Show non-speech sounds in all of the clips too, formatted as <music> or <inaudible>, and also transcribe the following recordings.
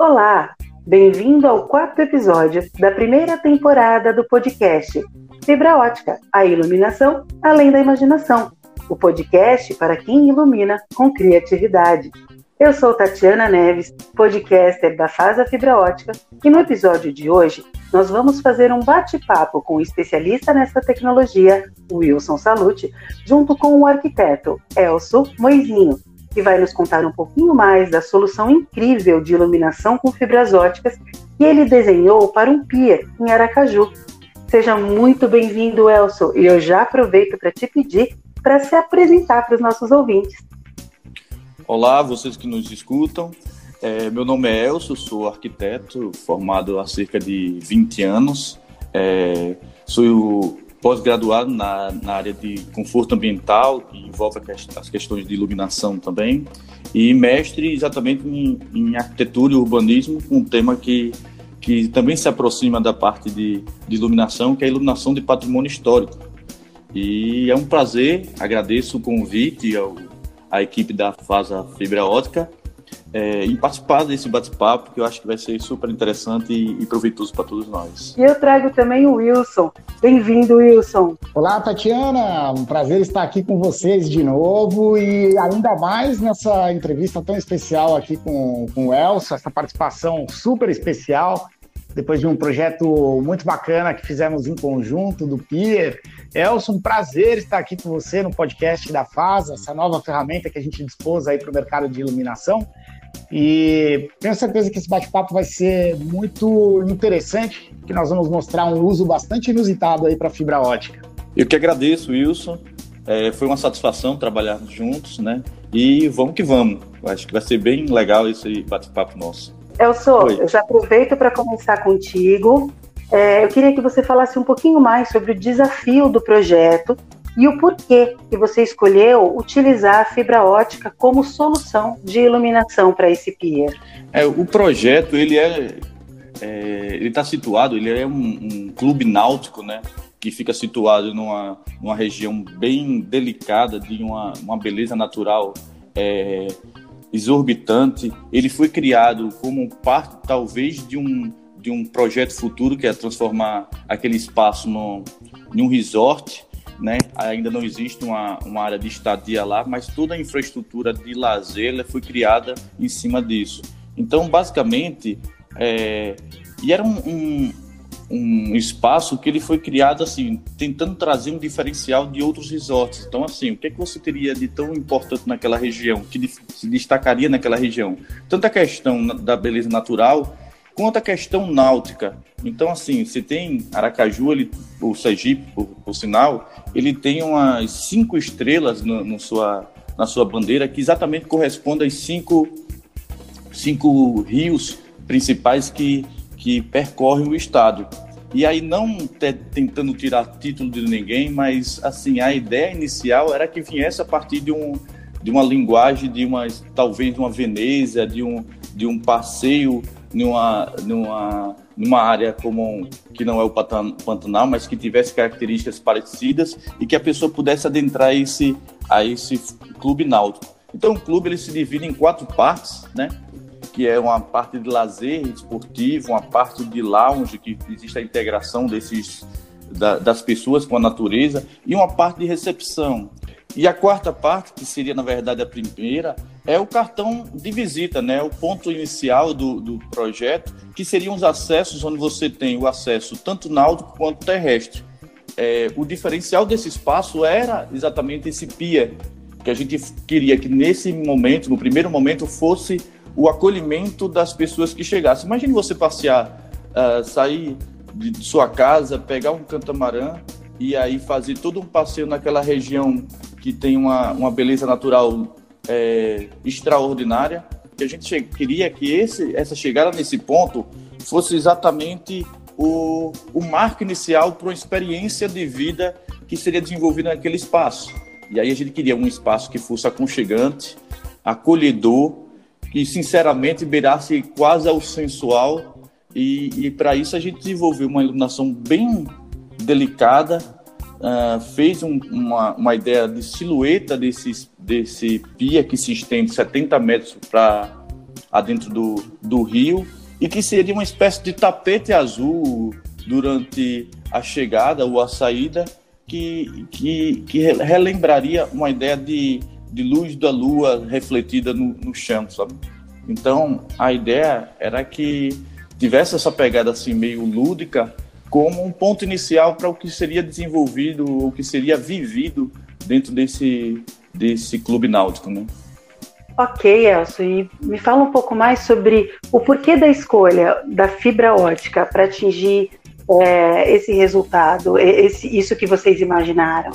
Olá, bem-vindo ao quarto episódio da primeira temporada do podcast Fibra Ótica, a iluminação além da imaginação. O podcast para quem ilumina com criatividade. Eu sou Tatiana Neves, podcaster da Fasa Fibra Ótica, e no episódio de hoje nós vamos fazer um bate-papo com o especialista nessa tecnologia, Wilson Salute, junto com o arquiteto Elso Moizinho, que vai nos contar um pouquinho mais da solução incrível de iluminação com fibras óticas que ele desenhou para um pier em Aracaju. Seja muito bem-vindo, Elso, e eu já aproveito para te pedir para se apresentar para os nossos ouvintes. Olá, vocês que nos escutam. É, meu nome é Elcio, sou arquiteto formado há cerca de 20 anos. É, sou pós-graduado na, na, área de conforto ambiental, que envolve as questões de iluminação também, e mestre exatamente em, em arquitetura e urbanismo, um tema que, que também se aproxima da parte de, de iluminação, que é a iluminação de patrimônio histórico. E é um prazer, agradeço o convite ao a equipe da Fasa Fibra Ótica é, em participar desse bate-papo, que eu acho que vai ser super interessante e, e proveitoso para todos nós. E eu trago também o Wilson. Bem-vindo, Wilson. Olá, Tatiana. Um prazer estar aqui com vocês de novo e ainda mais nessa entrevista tão especial aqui com, com o Elson, essa participação super especial depois de um projeto muito bacana que fizemos em conjunto do Pier. Elson, um prazer estar aqui com você no podcast da FASA, essa nova ferramenta que a gente dispôs aí para o mercado de iluminação. E tenho certeza que esse bate-papo vai ser muito interessante, que nós vamos mostrar um uso bastante inusitado aí para fibra ótica. Eu que agradeço, Wilson. É, foi uma satisfação trabalhar juntos, né? E vamos que vamos. Acho que vai ser bem legal esse bate-papo nosso. Elso, eu já aproveito para começar contigo. É, eu queria que você falasse um pouquinho mais sobre o desafio do projeto e o porquê que você escolheu utilizar a fibra ótica como solução de iluminação para esse pier. É, o projeto ele é, é ele está situado, ele é um, um, clube náutico, né? Que fica situado numa, numa região bem delicada de uma, uma beleza natural é, exorbitante. Ele foi criado como parte, talvez, de um, de um projeto futuro, que é transformar aquele espaço no, em um resort. Né? Ainda não existe uma, uma área de estadia lá, mas toda a infraestrutura de lazer foi criada em cima disso. Então, basicamente, é, e era um, um um espaço que ele foi criado assim, tentando trazer um diferencial de outros resorts. Então, assim, o que, é que você teria de tão importante naquela região, que se destacaria naquela região? Tanto a questão da beleza natural, quanto a questão náutica. Então, assim, você tem Aracaju, ele, o Sergipe, por, por sinal, ele tem umas cinco estrelas no, no sua, na sua bandeira, que exatamente corresponde aos cinco, cinco rios principais que que percorrem o estado. E aí não te, tentando tirar título de ninguém, mas assim a ideia inicial era que viesse a partir de um de uma linguagem de uma talvez de uma Veneza, de um de um passeio numa numa numa área como que não é o Pantanal, mas que tivesse características parecidas e que a pessoa pudesse adentrar esse a esse clube náutico. Então o clube ele se divide em quatro partes, né? que é uma parte de lazer esportivo, uma parte de lounge, que existe a integração desses, da, das pessoas com a natureza, e uma parte de recepção. E a quarta parte, que seria na verdade a primeira, é o cartão de visita, né? o ponto inicial do, do projeto, que seriam os acessos onde você tem o acesso tanto náutico quanto terrestre. É, o diferencial desse espaço era exatamente esse pier, que a gente queria que nesse momento, no primeiro momento, fosse o acolhimento das pessoas que chegassem. Imagine você passear, uh, sair de sua casa, pegar um catamarã e aí fazer todo um passeio naquela região que tem uma, uma beleza natural é, extraordinária. Que a gente queria que esse, essa chegada nesse ponto fosse exatamente o, o marco inicial para uma experiência de vida que seria desenvolvida naquele espaço. E aí a gente queria um espaço que fosse aconchegante, acolhedor que sinceramente beirasse quase ao sensual e, e para isso a gente desenvolveu uma iluminação bem delicada, uh, fez um, uma, uma ideia de silhueta desse, desse pia que se estende 70 metros para adentro do, do rio e que seria uma espécie de tapete azul durante a chegada ou a saída que, que, que relembraria uma ideia de, de luz da lua refletida no, no chão, sabe? Então, a ideia era que tivesse essa pegada assim meio lúdica como um ponto inicial para o que seria desenvolvido, o que seria vivido dentro desse, desse clube náutico, né? Ok, Elcio, e me fala um pouco mais sobre o porquê da escolha da fibra ótica para atingir é, esse resultado, esse, isso que vocês imaginaram?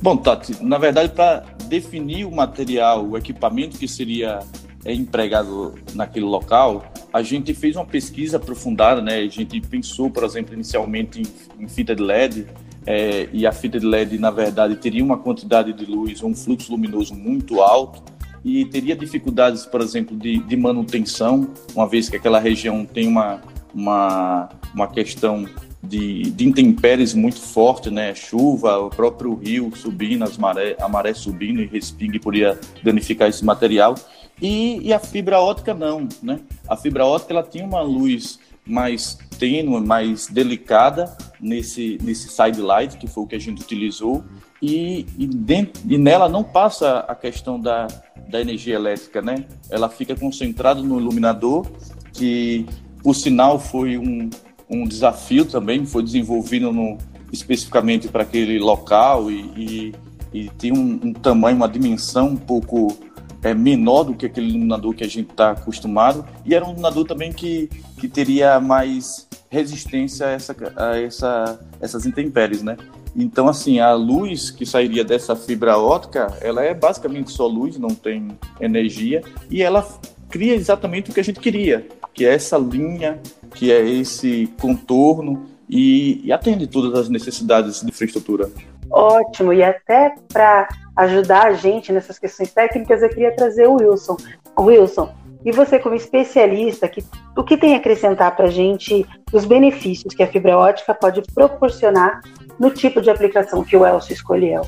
Bom, Tati, na verdade, para definir o material, o equipamento que seria é, empregado naquele local, a gente fez uma pesquisa aprofundada, né? A gente pensou, por exemplo, inicialmente em, em fita de LED, é, e a fita de LED, na verdade, teria uma quantidade de luz, um fluxo luminoso muito alto, e teria dificuldades, por exemplo, de, de manutenção, uma vez que aquela região tem uma, uma, uma questão de, de intempéries muito forte, né? Chuva, o próprio rio subindo, as maré, a maré subindo e respingue poderia danificar esse material. E, e, a fibra ótica não, né? A fibra ótica ela tinha uma luz mais tênue, mais delicada nesse nesse side light que foi o que a gente utilizou e, e, dentro, e nela não passa a questão da, da energia elétrica, né? Ela fica concentrada no iluminador que o sinal foi um, um desafio também, foi desenvolvido no, especificamente para aquele local e, e, e tem um, um, tamanho, uma dimensão um pouco é, menor do que aquele iluminador que a gente está acostumado e era um iluminador também que, que teria mais resistência a, essa, a essa, essas intempéries, né? Então, assim, a luz que sairia dessa fibra ótica, ela é basicamente só luz, não tem energia, e ela cria exatamente o que a gente queria, que é essa linha, que é esse contorno e, e atende todas as necessidades de infraestrutura. Ótimo, e até para ajudar a gente nessas questões técnicas, eu queria trazer o Wilson. Wilson, e você como especialista, que, o que tem a acrescentar para a gente os benefícios que a fibra ótica pode proporcionar no tipo de aplicação que o Elcio escolheu?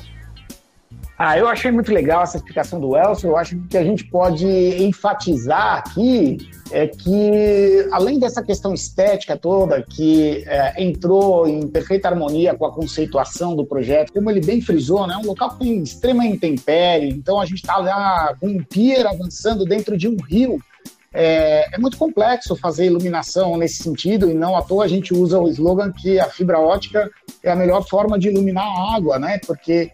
Ah, eu achei muito legal essa explicação do Elcio. Eu acho que a gente pode enfatizar aqui é que, além dessa questão estética toda, que é, entrou em perfeita harmonia com a conceituação do projeto, como ele bem frisou, né, é um local que tem extrema intempérie, então a gente está lá com um pier avançando dentro de um rio. É, é, muito complexo fazer iluminação nesse sentido, e não à toa a gente usa o slogan que a fibra ótica é a melhor forma de iluminar a água, né? Porque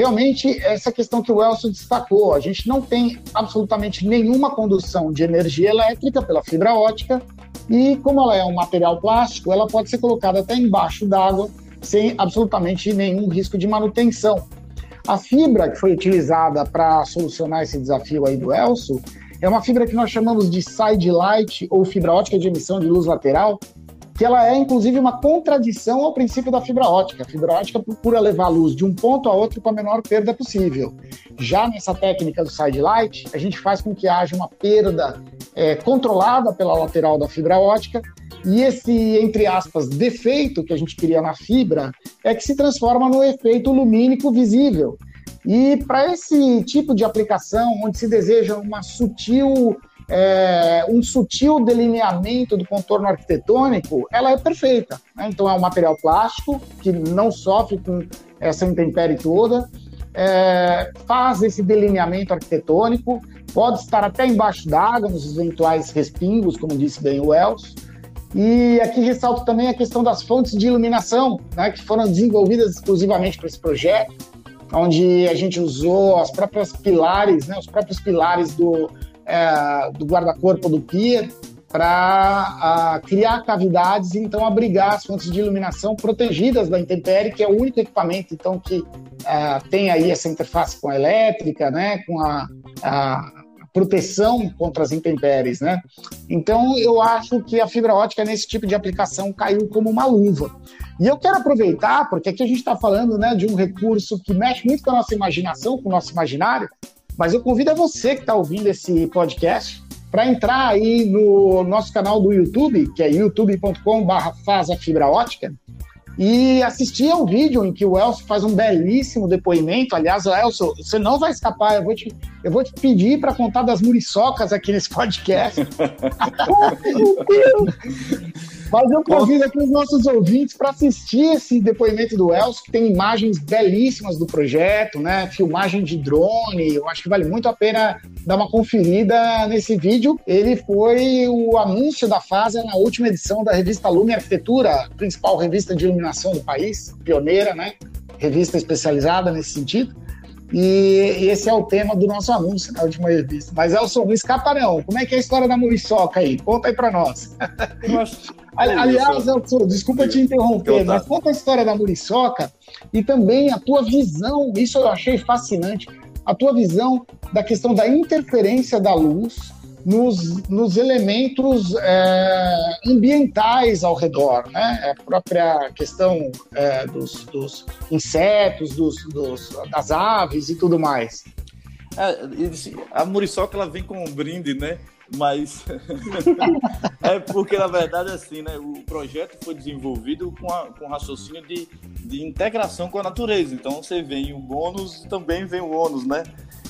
realmente essa questão que o Elson destacou, a gente não tem absolutamente nenhuma condução de energia elétrica pela fibra ótica e como ela é um material plástico, ela pode ser colocada até embaixo d'água sem absolutamente nenhum risco de manutenção. A fibra que foi utilizada para solucionar esse desafio aí do Elso é uma fibra que nós chamamos de side light ou fibra ótica de emissão de luz lateral, que ela é inclusive uma contradição ao princípio da fibra ótica. A fibra ótica procura levar a luz de um ponto a outro com a menor perda possível. Já nessa técnica do side light, a gente faz com que haja uma perda é, controlada pela lateral da fibra ótica e esse, entre aspas, defeito que a gente queria na fibra é que se transforma no efeito lumínico visível. E para esse tipo de aplicação, onde se deseja uma sutil é, um sutil delineamento do contorno arquitetônico, ela é perfeita. Né? Então é um material plástico que não sofre com essa intempérie toda, é, faz esse delineamento arquitetônico, pode estar até embaixo d'água, nos eventuais respingos, como disse bem o Elcio. E aqui ressalto também a questão das fontes de iluminação, né, que foram desenvolvidas exclusivamente para esse projeto, onde a gente usou as próprias pilares, né, os próprios pilares do, é, do guarda-corpo do pier para criar cavidades e então abrigar as fontes de iluminação protegidas da intempérie, que é o único equipamento então que é, tem aí essa interface com a elétrica, né, com a, a proteção contra as intempéries, né? Então eu acho que a fibra ótica nesse tipo de aplicação caiu como uma luva. E eu quero aproveitar, porque aqui a gente está falando né, de um recurso que mexe muito com a nossa imaginação, com o nosso imaginário, mas eu convido a você que está ouvindo esse podcast para entrar aí no nosso canal do YouTube, que é youtube.com/barra fibra ótica, e assisti ao vídeo em que o Elcio faz um belíssimo depoimento. Aliás, Elcio, você não vai escapar, eu vou te, eu vou te pedir para contar das muriçocas aqui nesse podcast. <laughs> Mas eu convido aqui os nossos ouvintes para assistir esse depoimento do Elcio, que tem imagens belíssimas do projeto, né? Filmagem de drone. Eu acho que vale muito a pena dar uma conferida nesse vídeo. Ele foi o anúncio da fase na última edição da revista Lume Arquitetura, principal revista de iluminação do país, pioneira, né? Revista especializada nesse sentido. E, e, esse é o tema do nosso anúncio na última revista. Mas, Elson, não escapa não. Como é que é a história da muriçoca aí? Conta aí para nós. <laughs> Aliás, Elson, desculpa te interromper, mas conta a história da muriçoca e também a tua visão, isso eu achei fascinante, a tua visão da questão da interferência da luz nos, nos elementos é, ambientais ao redor, né? A própria questão é, dos, dos, insetos, dos, dos, das aves e tudo mais. É, a muriçoca ela vem com um brinde, né? Mas <laughs> é porque, na verdade, assim, né? O projeto foi desenvolvido com, a, com raciocínio de, de integração com a natureza. Então, você vem o bônus também vem o ônus, né?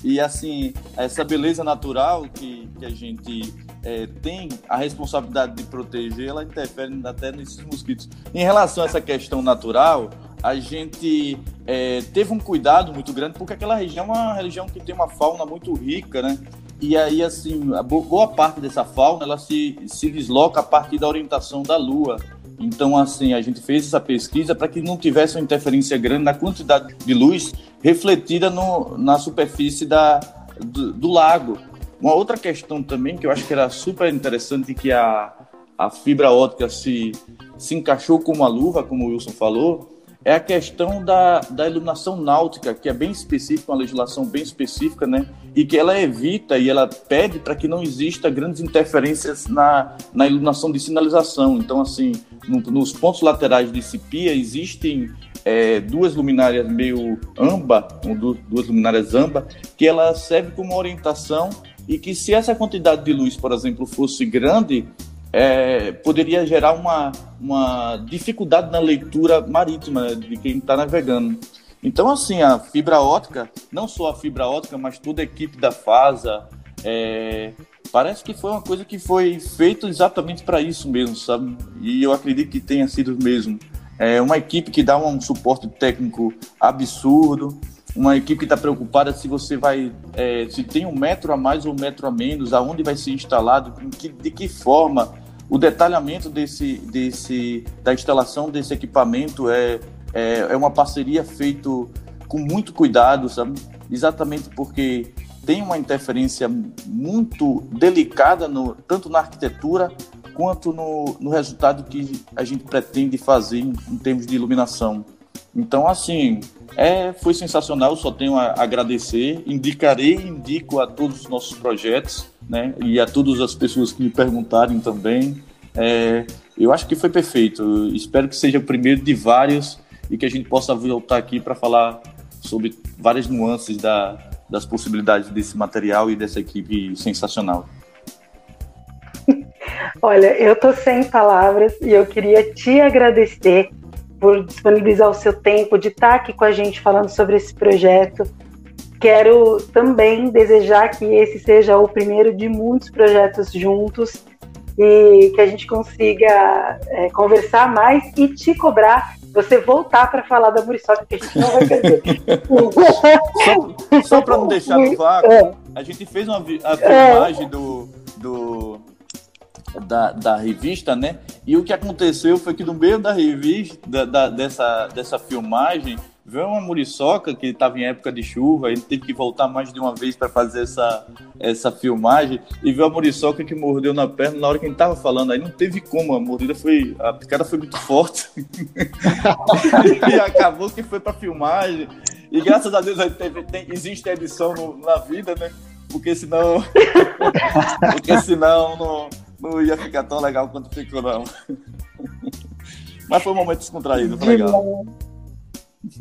E assim, essa beleza natural que, que a gente é, tem a responsabilidade de proteger, ela interfere até nesses mosquitos. Em relação a essa questão natural, a gente é, teve um cuidado muito grande, porque aquela região é uma região que tem uma fauna muito rica, né? E aí, assim, boa parte dessa fauna, ela se, se desloca a partir da orientação da Lua. Então, assim, a gente fez essa pesquisa para que não tivesse uma interferência grande na quantidade de luz refletida no, na superfície da, do, do, lago. Uma outra questão também que eu acho que era super interessante que a, a fibra ótica se, se encaixou como uma luva, como o Wilson falou, é a questão da, da iluminação náutica, que é bem específica, uma legislação bem específica, né? E que ela evita e ela pede para que não exista grandes interferências na, na iluminação de sinalização. Então, assim, no, nos pontos laterais de Cipia existem é, duas luminárias meio amba, duas luminárias amba, que ela serve como orientação e que se essa quantidade de luz, por exemplo, fosse grande, é, poderia gerar uma, uma dificuldade na leitura marítima de quem está navegando. Então, assim, a fibra ótica, não só a fibra ótica, mas toda a equipe da FASA, é, parece que foi uma coisa que foi feita exatamente para isso mesmo, sabe? E eu acredito que tenha sido mesmo. É uma equipe que dá um suporte técnico absurdo, uma equipe que está preocupada se você vai, é, se tem um metro a mais ou um metro a menos, aonde vai ser instalado, de que forma, o detalhamento desse, desse, da instalação desse equipamento é, é, é uma parceria feito com muito cuidado, sabe? Exatamente porque tem uma interferência muito delicada no, tanto na arquitetura quanto no, no resultado que a gente pretende fazer em, em termos de iluminação. Então, assim, é, foi sensacional, só tenho a agradecer. Indicarei indico a todos os nossos projetos, né? E a todas as pessoas que me perguntarem também. É, eu acho que foi perfeito. Espero que seja o primeiro de vários e que a gente possa voltar aqui para falar sobre várias nuances da, das possibilidades desse material e dessa equipe sensacional. <laughs> Olha, eu tô sem palavras e eu queria te agradecer por disponibilizar o seu tempo de estar aqui com a gente falando sobre esse projeto. Quero também desejar que esse seja o primeiro de muitos projetos juntos e que a gente consiga é, conversar mais e te cobrar você voltar para falar da Muriçoca, que a gente não vai perder. <laughs> só só para não deixar no <laughs> vácuo, é. a gente fez uma a filmagem do, do da, da revista, né? E o que aconteceu foi que no meio da revista, da, da, dessa, dessa filmagem, veio uma muriçoca que estava em época de chuva, ele teve que voltar mais de uma vez para fazer essa, essa filmagem, e viu a muriçoca que mordeu na perna na hora que gente estava falando. Aí não teve como, a mordida foi. A picada foi muito forte. <laughs> e acabou que foi para filmagem. E graças a Deus teve, tem, existe edição no, na vida, né? Porque senão. <laughs> porque senão não não ia ficar tão legal quanto ficou, não. Mas foi um momento descontraído, foi legal.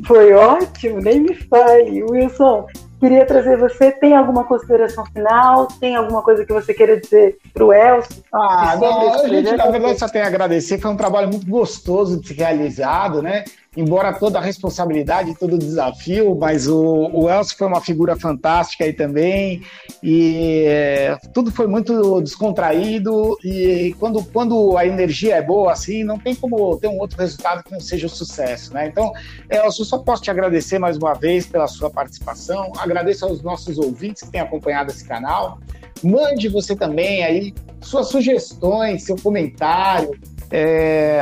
Foi ótimo, nem me fale. Wilson, queria trazer você. Tem alguma consideração final? Tem alguma coisa que você queira dizer para o Elcio? Ah, não, a gente, na verdade, só tem a agradecer. Foi um trabalho muito gostoso de ser realizado, né? Embora toda a responsabilidade, todo o desafio, mas o, o Elcio foi uma figura fantástica aí também, e é, tudo foi muito descontraído, e quando, quando a energia é boa, assim, não tem como ter um outro resultado que não seja o sucesso, né? Então, Elcio, só posso te agradecer mais uma vez pela sua participação, agradeço aos nossos ouvintes que têm acompanhado esse canal, mande você também aí suas sugestões, seu comentário, é,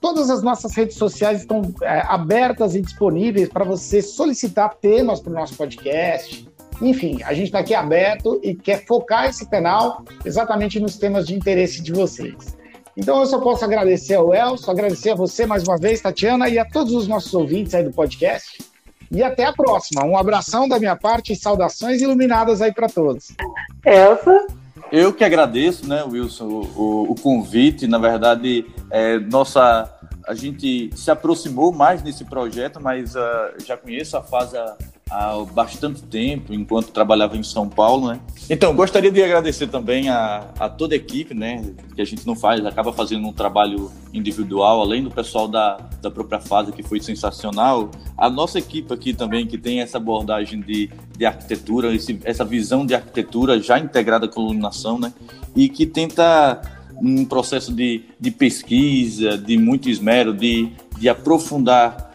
todas as nossas redes sociais estão é, abertas e disponíveis para você solicitar temas para o nosso podcast. Enfim, a gente está aqui aberto e quer focar esse canal exatamente nos temas de interesse de vocês. Então eu só posso agradecer ao Elcio, agradecer a você mais uma vez, Tatiana, e a todos os nossos ouvintes aí do podcast. E até a próxima. Um abração da minha parte e saudações iluminadas aí para todos. Elsa? Eu que agradeço, né, Wilson, o, o convite. Na verdade, é, nossa, a gente se aproximou mais nesse projeto, mas uh, já conheço a fase há bastante tempo, enquanto trabalhava em São Paulo, né? Então, gostaria de agradecer também a, a toda a equipe, né? Que a gente não faz, acaba fazendo um trabalho individual, além do pessoal da, da própria fase, que foi sensacional. A nossa equipe aqui também, que tem essa abordagem de, de arquitetura, esse, essa visão de arquitetura já integrada com iluminação, né? E que tenta um processo de, de pesquisa, de muito esmero, de, de aprofundar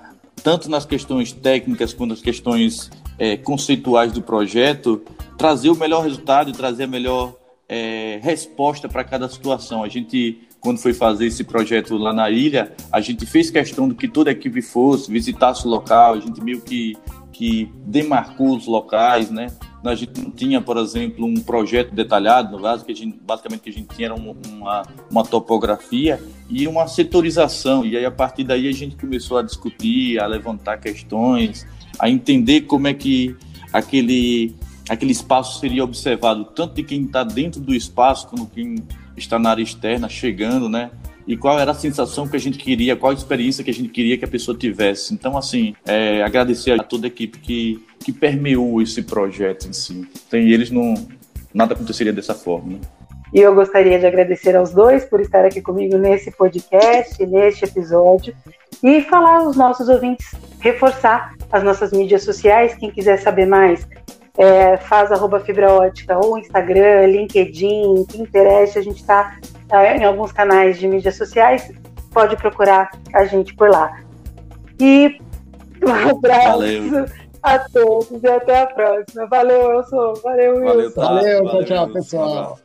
tanto nas questões técnicas quanto nas questões é, conceituais do projeto, trazer o melhor resultado trazer a melhor é, resposta para cada situação. A gente, quando foi fazer esse projeto lá na ilha, a gente fez questão de que toda a equipe fosse, visitasse o local, a gente meio que, que demarcou os locais, né? A gente não tinha, por exemplo, um projeto detalhado, no caso, que a gente, basicamente que a gente tinha era uma, uma topografia e uma setorização. E aí, a partir daí, a gente começou a discutir, a levantar questões, a entender como é que aquele, aquele espaço seria observado, tanto de quem está dentro do espaço, como quem está na área externa, chegando, né? E qual era a sensação que a gente queria, qual a experiência que a gente queria que a pessoa tivesse. Então, assim, é, agradecer a toda a equipe que, que permeou esse projeto em si. Sem eles, não, nada aconteceria dessa forma. Né? E eu gostaria de agradecer aos dois por estar aqui comigo nesse podcast, neste episódio, e falar aos nossos ouvintes, reforçar as nossas mídias sociais. Quem quiser saber mais, é, faz arroba fibra ótica ou Instagram, LinkedIn, Pinterest, a gente está é, em alguns canais de mídias sociais, pode procurar a gente por lá. E <laughs> um abraço valeu. a todos e até a próxima. Valeu, eu sou. Valeu, Wilson. Valeu, valeu, valeu tchau, tchau, pessoal.